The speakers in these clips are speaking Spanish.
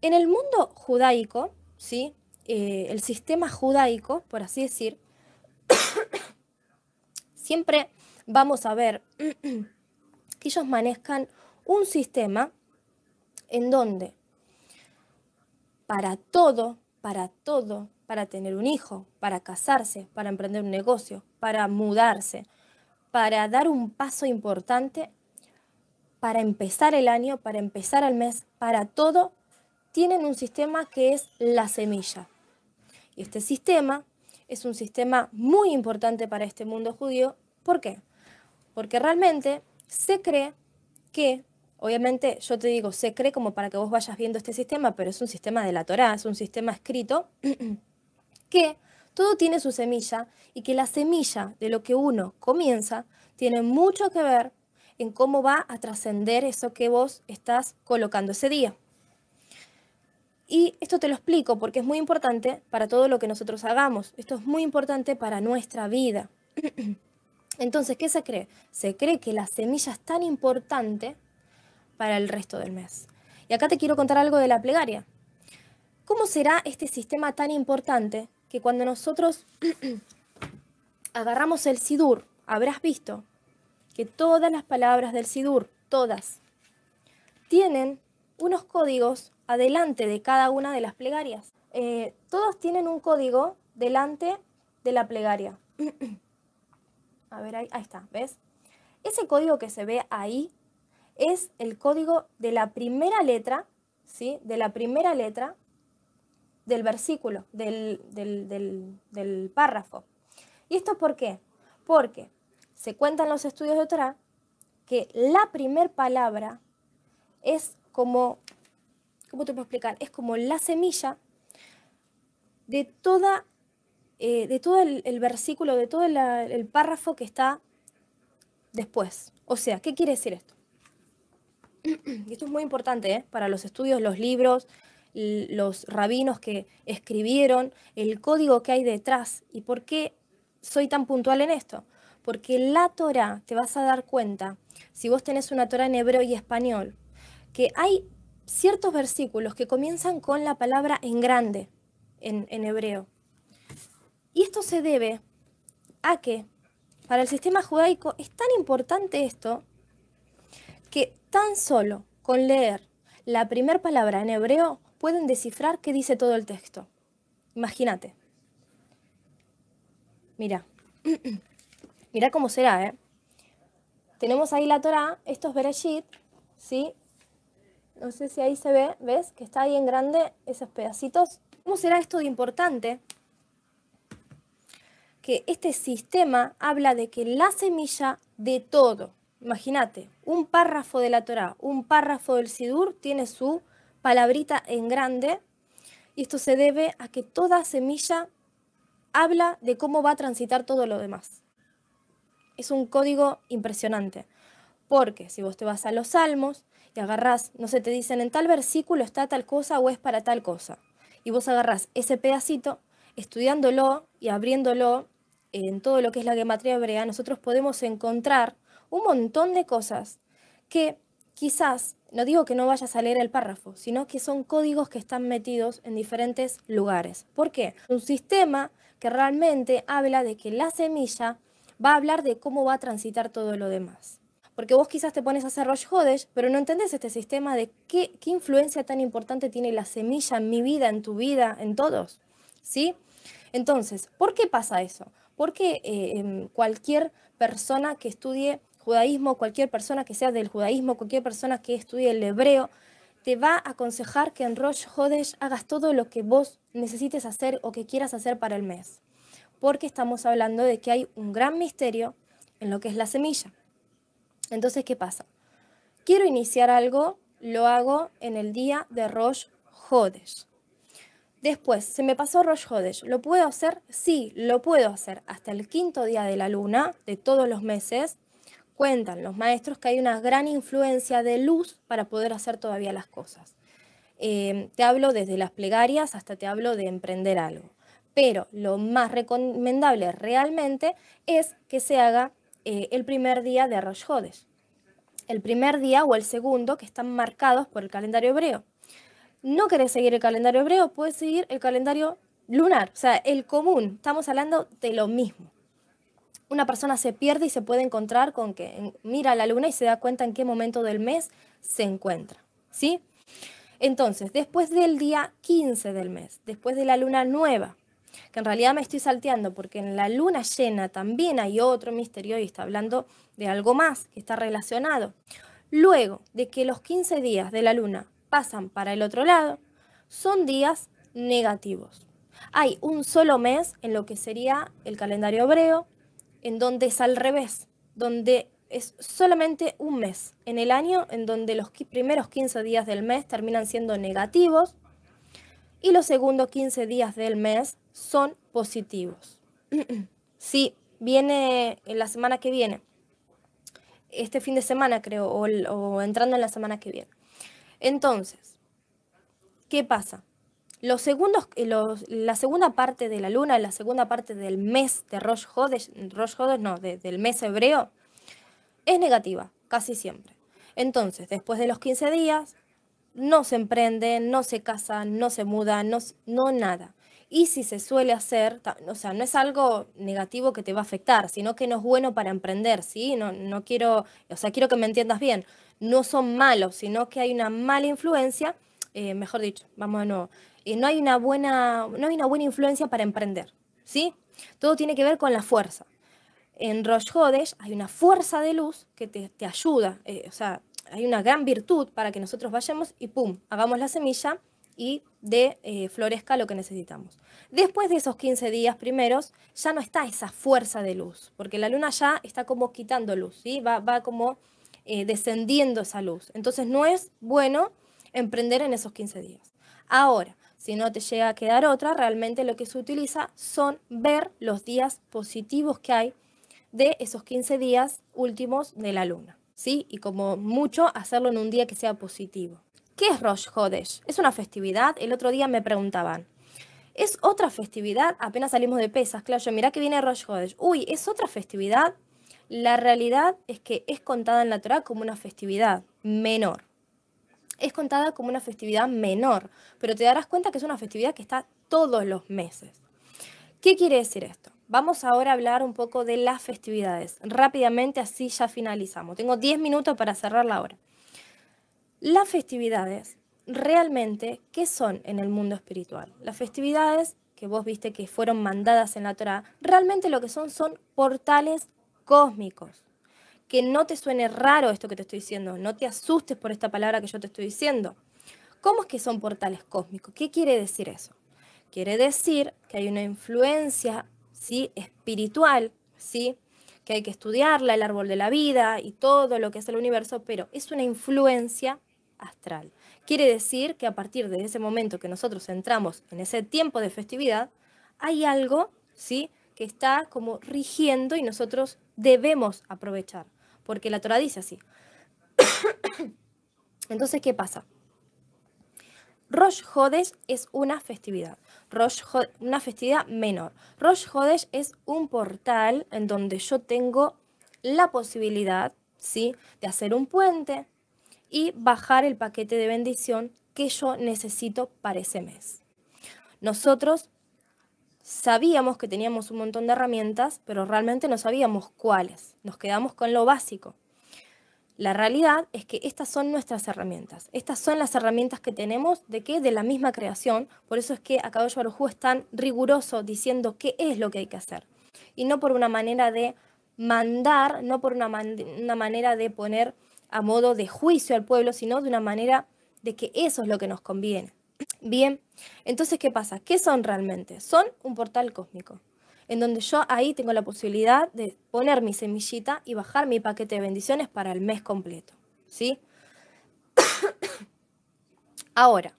En el mundo judaico, ¿sí? Eh, el sistema judaico, por así decir, siempre vamos a ver que ellos manejan un sistema en donde para todo, para todo, para tener un hijo, para casarse, para emprender un negocio, para mudarse, para dar un paso importante, para empezar el año, para empezar el mes, para todo, tienen un sistema que es la semilla. Y este sistema es un sistema muy importante para este mundo judío. ¿Por qué? Porque realmente se cree que, obviamente yo te digo, se cree como para que vos vayas viendo este sistema, pero es un sistema de la Torá, es un sistema escrito, que todo tiene su semilla y que la semilla de lo que uno comienza tiene mucho que ver en cómo va a trascender eso que vos estás colocando ese día. Y esto te lo explico porque es muy importante para todo lo que nosotros hagamos. Esto es muy importante para nuestra vida. Entonces, ¿qué se cree? Se cree que la semilla es tan importante para el resto del mes. Y acá te quiero contar algo de la plegaria. ¿Cómo será este sistema tan importante que cuando nosotros agarramos el sidur, habrás visto que todas las palabras del sidur, todas, tienen unos códigos adelante de cada una de las plegarias. Eh, todos tienen un código delante de la plegaria. A ver, ahí, ahí está, ¿ves? Ese código que se ve ahí es el código de la primera letra, ¿sí? De la primera letra del versículo, del, del, párrafo. ¿Y esto por qué? Porque se cuentan los estudios de Torah que la primer palabra es como ¿cómo te puedo explicar? Es como la semilla de toda, eh, de todo el, versículo, de todo el, párrafo que está después. O sea, ¿qué quiere decir esto? Y esto es muy importante ¿eh? para los estudios, los libros, los rabinos que escribieron, el código que hay detrás. ¿Y por qué soy tan puntual en esto? Porque la Torah, te vas a dar cuenta, si vos tenés una Torah en hebreo y español, que hay ciertos versículos que comienzan con la palabra en grande en, hebreo. Y esto se debe a que para el sistema judaico es tan importante esto que tan solo con leer la primera palabra en hebreo pueden descifrar qué dice todo el texto. Imagínate. Mira. Mira cómo será, ¿eh? Tenemos ahí la Torah, estos Bereshit, ¿sí? No sé si ahí se ve, ¿ves? Que está ahí en grande esos pedacitos. ¿Cómo será esto de importante? Que este sistema habla de que la semilla de todo, imagínate, un párrafo de la Torah, un párrafo del Sidur tiene su palabrita en grande y esto se debe a que toda semilla habla de cómo va a transitar todo lo demás. Es un código impresionante, porque si vos te vas a los salmos, y agarrás, no sé, te dicen en tal versículo está tal cosa o es para tal cosa. Y vos agarrás ese pedacito, estudiándolo y abriéndolo en todo lo que es la gematría hebrea, nosotros podemos encontrar un montón de cosas que quizás, no digo que no vayas a leer el párrafo, sino que son códigos que están metidos en diferentes lugares. ¿Por qué? Un sistema que realmente habla de que la semilla va a hablar de cómo va a transitar todo lo demás. Porque vos quizás te pones a hacer Rosh Hodesh, pero no entendés este sistema de qué, qué influencia tan importante tiene la semilla en mi vida, en tu vida, en todos. ¿Sí? Entonces, ¿por qué pasa eso? Porque eh, em, cualquier persona que estudie judaísmo, cualquier persona que sea del judaísmo, cualquier persona que estudie el hebreo, te va a aconsejar que en Rosh Hodesh hagas todo lo que vos necesites hacer o que quieras hacer para el mes. Porque estamos hablando de que hay un gran misterio en lo que es la semilla. Entonces, ¿qué pasa? Quiero iniciar algo, lo hago en el día de Rosh Hodesh. Después, se me pasó Rosh Hodesh. ¿Lo puedo hacer? Sí, lo puedo hacer. Hasta el quinto día de la luna, de todos los meses, cuentan los maestros que hay una gran influencia de luz para poder hacer todavía las cosas. Eh, te hablo desde las plegarias hasta te hablo de emprender algo. Pero lo más recomendable realmente es que se haga eh, el primer día de Rosh Hodesh. El primer día o el segundo que están marcados por el calendario hebreo. no querés seguir el calendario hebreo, puedes seguir el calendario lunar, o sea, el común. Estamos hablando de lo mismo. Una persona se pierde y se puede encontrar con que mira la luna y se da cuenta en qué momento del mes se encuentra, ¿sí? Entonces, después del día 15 del mes, después de la luna nueva, que en realidad me estoy salteando porque en la luna llena también hay otro misterio y está hablando de algo más que está relacionado. Luego de que los 15 días de la luna pasan para el otro lado, son días negativos. Hay un solo mes en lo que sería el calendario hebreo, en donde es al revés, donde es solamente un mes en el año en donde los primeros 15 días del mes terminan siendo negativos y los segundos 15 días del mes son positivos. si viene en la semana que viene, este fin de semana creo, o, entrando en la semana que viene. Entonces, ¿qué pasa? Los segundos, eh, la segunda parte de la luna, la segunda parte del mes de Rosh Hodesh, Rosh Hodesh no, del mes hebreo, es negativa, casi siempre. Entonces, después de los 15 días, no se emprenden, no se casan, no se mudan, no, no nada. Y si se suele hacer, o sea, no es algo negativo que te va a afectar, sino que no es bueno para emprender, ¿sí? No, no quiero, o sea, quiero que me entiendas bien. No son malos, sino que hay una mala influencia, eh, mejor dicho, vamos de nuevo, eh, no, hay una buena, no hay una buena influencia para emprender, ¿sí? Todo tiene que ver con la fuerza. En Rosh Hodesh hay una fuerza de luz que te, te ayuda, eh, o sea, hay una gran virtud para que nosotros vayamos y pum, hagamos la semilla y de eh, florezca lo que necesitamos. Después de esos 15 días primeros, ya no está esa fuerza de luz, porque la luna ya está como quitando luz, ¿sí? va, como eh, descendiendo esa luz. Entonces no es bueno emprender en esos 15 días. Ahora, si no te llega a quedar otra, realmente lo que se utiliza son ver los días positivos que hay de esos 15 días últimos de la luna. ¿Sí? Y como mucho, hacerlo en un día que sea positivo. ¿Qué es Rosh Hodesh? ¿Es una festividad? El otro día me preguntaban. ¿Es otra festividad? Apenas salimos de pesas, claro, yo mira que viene Rosh Hodesh. Uy, ¿es otra festividad? La realidad es que es contada en la Torah como una festividad menor. Es contada como una festividad menor, pero te darás cuenta que es una festividad que está todos los meses. ¿Qué quiere decir esto? Vamos ahora a hablar un poco de las festividades. Rápidamente, así ya finalizamos. Tengo 10 minutos para cerrar la hora. Las festividades, realmente, ¿qué son en el mundo espiritual? Las festividades que vos viste que fueron mandadas en la Torah, realmente lo que son son portales cósmicos. Que no te suene raro esto que te estoy diciendo, no te asustes por esta palabra que yo te estoy diciendo. ¿Cómo es que son portales cósmicos? ¿Qué quiere decir eso? Quiere decir que hay una influencia ¿sí? espiritual, ¿sí? que hay que estudiarla, el árbol de la vida y todo lo que es el universo, pero es una influencia astral. Quiere decir que a partir de ese momento que nosotros entramos en ese tiempo de festividad, hay algo ¿sí? que está como rigiendo y nosotros debemos aprovechar, porque la Torah dice así. Entonces, ¿qué pasa? Rosh Hodesh es una festividad, Rosh una festividad menor. Rosh Hodesh es un portal en donde yo tengo la posibilidad, ¿sí? de hacer un puente y bajar el paquete de bendición que yo necesito para ese mes. Nosotros sabíamos que teníamos un montón de herramientas, pero realmente no sabíamos cuáles. Nos quedamos con lo básico. La realidad es que estas son nuestras herramientas. Estas son las herramientas que tenemos de qué? De la misma creación. Por eso es que Akadosh Baruj es tan riguroso diciendo qué es lo que hay que hacer. Y no por una manera de mandar, no por una, una manera de poner a modo de juicio al pueblo, sino de una manera de que eso es lo que nos conviene. Bien, entonces, ¿qué pasa? ¿Qué son realmente? Son un portal cósmico en donde yo ahí tengo la posibilidad de poner mi semillita y bajar mi paquete de bendiciones para el mes completo. ¿Sí? Ahora,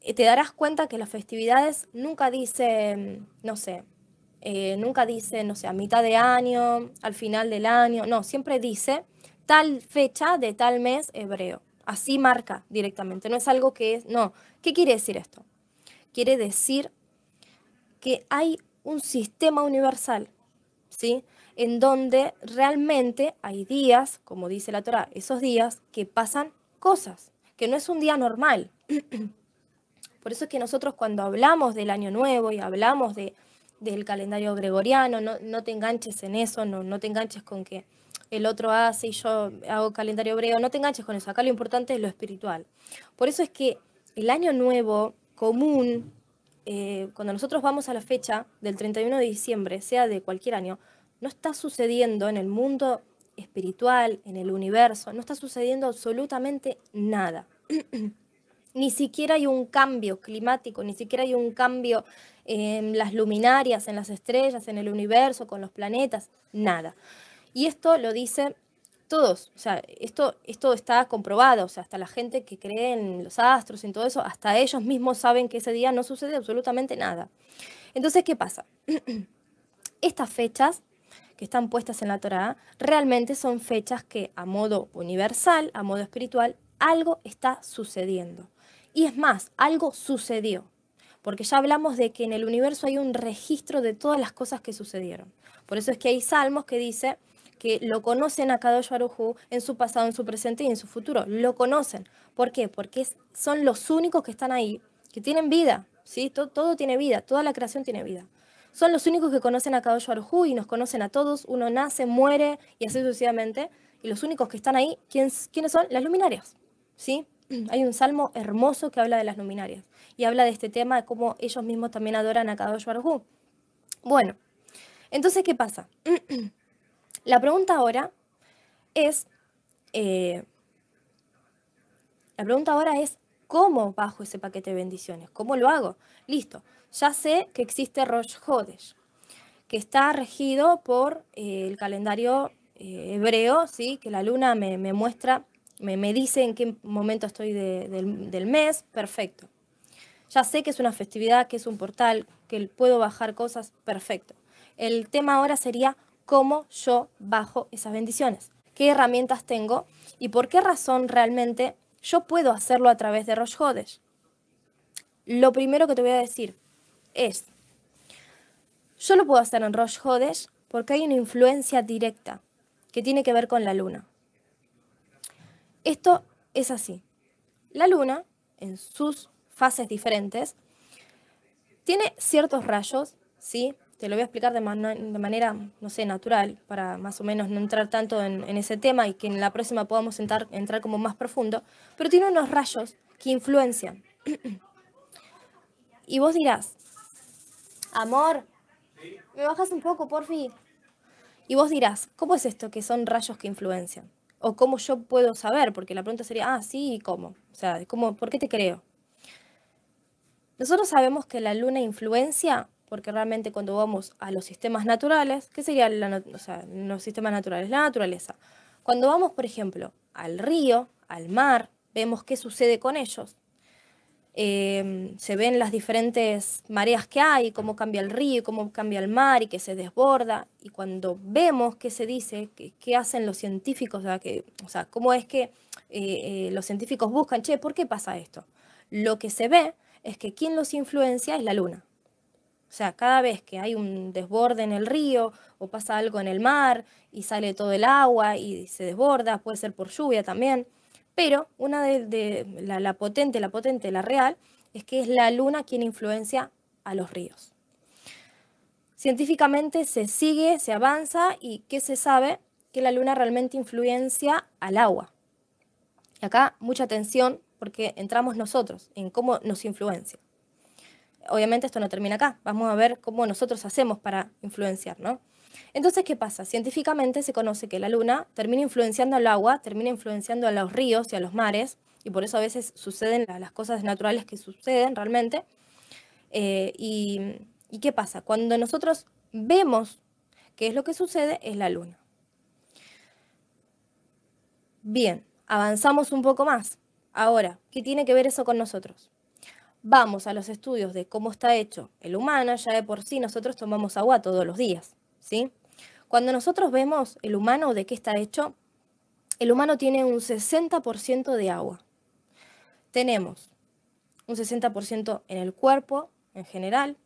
eh, te darás cuenta que las festividades nunca dicen, no sé, eh, nunca dice, no sé, a mitad de año, al final del año, no, siempre dice tal fecha de tal mes hebreo. Así marca directamente, no es algo que es, no. ¿Qué quiere decir esto? Quiere decir que hay un sistema universal, ¿sí? En donde realmente hay días, como dice la Torah, esos días que pasan cosas, que no es un día normal. Por eso es que nosotros cuando hablamos del año nuevo y hablamos de, del calendario gregoriano, no, no te enganches en eso, no, no te enganches con que el otro hace y yo hago calendario hebreo, no te enganches con eso, acá lo importante es lo espiritual. Por eso es que el año nuevo común, eh, cuando nosotros vamos a la fecha del 31 de diciembre, sea de cualquier año, no está sucediendo en el mundo espiritual, en el universo, no está sucediendo absolutamente nada. ni siquiera hay un cambio climático, ni siquiera hay un cambio en las luminarias, en las estrellas, en el universo, con los planetas, nada. Y esto lo dicen todos, o sea, esto, esto está comprobado, o sea, hasta la gente que cree en los astros en todo eso, hasta ellos mismos saben que ese día no sucede absolutamente nada. Entonces, ¿qué pasa? Estas fechas que están puestas en la Torá realmente son fechas que a modo universal, a modo espiritual, algo está sucediendo. Y es más, algo sucedió, porque ya hablamos de que en el universo hay un registro de todas las cosas que sucedieron. Por eso es que hay salmos que dice que lo conocen a Kadosh Baruj en su pasado, en su presente y en su futuro. Lo conocen. ¿Por qué? Porque son los únicos que están ahí, que tienen vida. ¿sí? Todo, tiene vida, toda la creación tiene vida. Son los únicos que conocen a Kadosh Baruj y nos conocen a todos. Uno nace, muere y así sucesivamente. Y los únicos que están ahí, ¿quiénes, ¿quiénes son? Las luminarias. ¿sí? hay un salmo hermoso que habla de las luminarias y habla de este tema de cómo ellos mismos también adoran a Kadosh Baruj Bueno, entonces, ¿qué pasa? la pregunta ahora es, eh, la pregunta ahora es, ¿cómo bajo ese paquete de bendiciones? ¿Cómo lo hago? Listo, ya sé que existe Rosh Hodesh, que está regido por eh, el calendario eh, hebreo, ¿sí? que la luna me, me muestra me, dice en qué momento estoy del, mes, perfecto. Ya sé que es una festividad, que es un portal, que puedo bajar cosas, perfecto. El tema ahora sería cómo yo bajo esas bendiciones, qué herramientas tengo y por qué razón realmente yo puedo hacerlo a través de Rosh Hodesh. Lo primero que te voy a decir es, yo lo puedo hacer en Rosh Hodesh porque hay una influencia directa que tiene que ver con la luna. Esto es así. La luna, en sus fases diferentes, tiene ciertos rayos, ¿sí? Te lo voy a explicar de, manera, no sé, natural, para más o menos no entrar tanto en, ese tema y que en la próxima podamos entrar, como más profundo, pero tiene unos rayos que influencian. y vos dirás, amor, ¿me bajas un poco, por fin? Y vos dirás, ¿cómo es esto que son rayos que influencian? o cómo yo puedo saber, porque la pregunta sería, ah, sí, ¿cómo? O sea, ¿cómo, ¿por qué te creo? Nosotros sabemos que la luna influencia, porque realmente cuando vamos a los sistemas naturales, ¿qué serían los sistemas naturales? La naturaleza. Cuando vamos, por ejemplo, al río, al mar, vemos qué sucede con ellos. Em, se ven las diferentes mareas que hay, cómo cambia el río, cómo cambia el mar y que se desborda. Y cuando vemos qué se dice, qué, hacen los científicos, o sea, que, o sea cómo es que eh, eh, los científicos buscan, che, ¿por qué pasa esto? Lo que se ve es que quien los influencia es la luna. O sea, cada vez que hay un desborde en el río o pasa algo en el mar y sale todo el agua y se desborda, puede ser por lluvia también, pero una de, la, potente, la potente, la real, es que es la luna quien influencia a los ríos. Científicamente se sigue, se avanza y ¿qué se sabe? Que la luna realmente influencia al agua. Y acá mucha atención porque entramos nosotros en cómo nos influencia. Obviamente esto no termina acá, vamos a ver cómo nosotros hacemos para influenciar, ¿no? Entonces, ¿qué pasa? Científicamente se conoce que la luna termina influenciando al agua, termina influenciando a los ríos y a los mares, y por eso a veces suceden las cosas naturales que suceden realmente. Eh, y, ¿Y qué pasa? Cuando nosotros vemos qué es lo que sucede, es la luna. Bien, avanzamos un poco más. Ahora, ¿qué tiene que ver eso con nosotros? Vamos a los estudios de cómo está hecho el humano, ya de por sí nosotros tomamos agua todos los días. ¿sí? Cuando nosotros vemos el humano de qué está hecho, el humano tiene un 60% de agua. Tenemos un 60% en el cuerpo en general.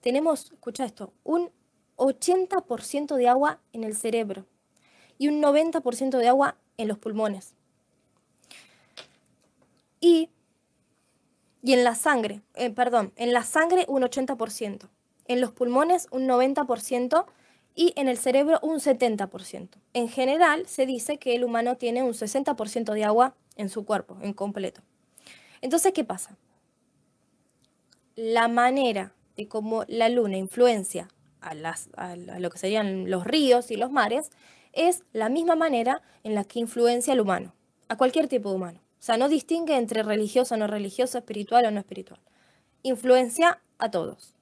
Tenemos, escucha esto, un 80% de agua en el cerebro y un 90% de agua en los pulmones. Y, y en la sangre, eh, perdón, en la sangre un 80%, en los pulmones un 90% y en el cerebro un 70%. En general se dice que el humano tiene un 60% de agua en su cuerpo, en completo. Entonces, ¿qué pasa? La manera de cómo la luna influencia a, las, a lo que serían los ríos y los mares es la misma manera en la que influencia al humano, a cualquier tipo de humano. O sea, no distingue entre religioso no religioso, espiritual o no espiritual. Influencia a todos.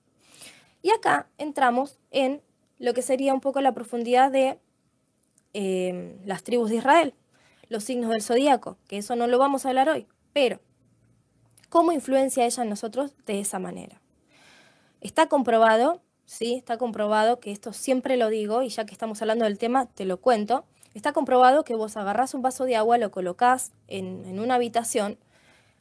Y acá entramos en lo que sería un poco la profundidad de eh, las tribus de Israel, los signos del zodíaco, que eso no lo vamos a hablar hoy, pero ¿cómo influencia ella en nosotros de esa manera? Está comprobado, sí, está comprobado que esto siempre lo digo y ya que estamos hablando del tema, te lo cuento. Está comprobado que vos agarrás un vaso de agua, lo colocás en, una habitación.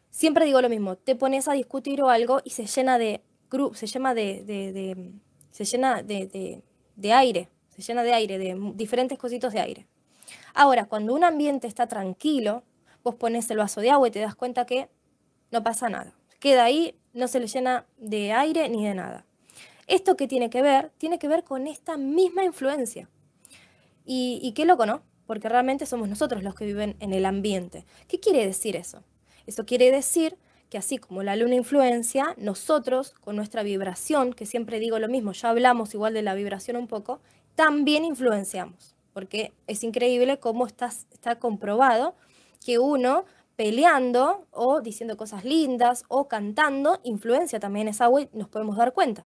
Siempre digo lo mismo, te pones a discutir o algo y se llena de, se de, se llena de, de aire, se llena de aire, de diferentes cositos de aire. Ahora, cuando un ambiente está tranquilo, vos pones el vaso de agua y te das cuenta que no pasa nada. Queda ahí, no se le llena de aire ni de nada. ¿Esto qué tiene que ver? Tiene que ver con esta misma influencia. Y, y qué loco, ¿no? Porque realmente somos nosotros los que viven en el ambiente. ¿Qué quiere decir eso? Eso quiere decir que así como la luna influencia, nosotros con nuestra vibración, que siempre digo lo mismo, ya hablamos igual de la vibración un poco, también influenciamos, porque es increíble cómo está, comprobado que uno peleando o diciendo cosas lindas o cantando influencia también esa agua y nos podemos dar cuenta.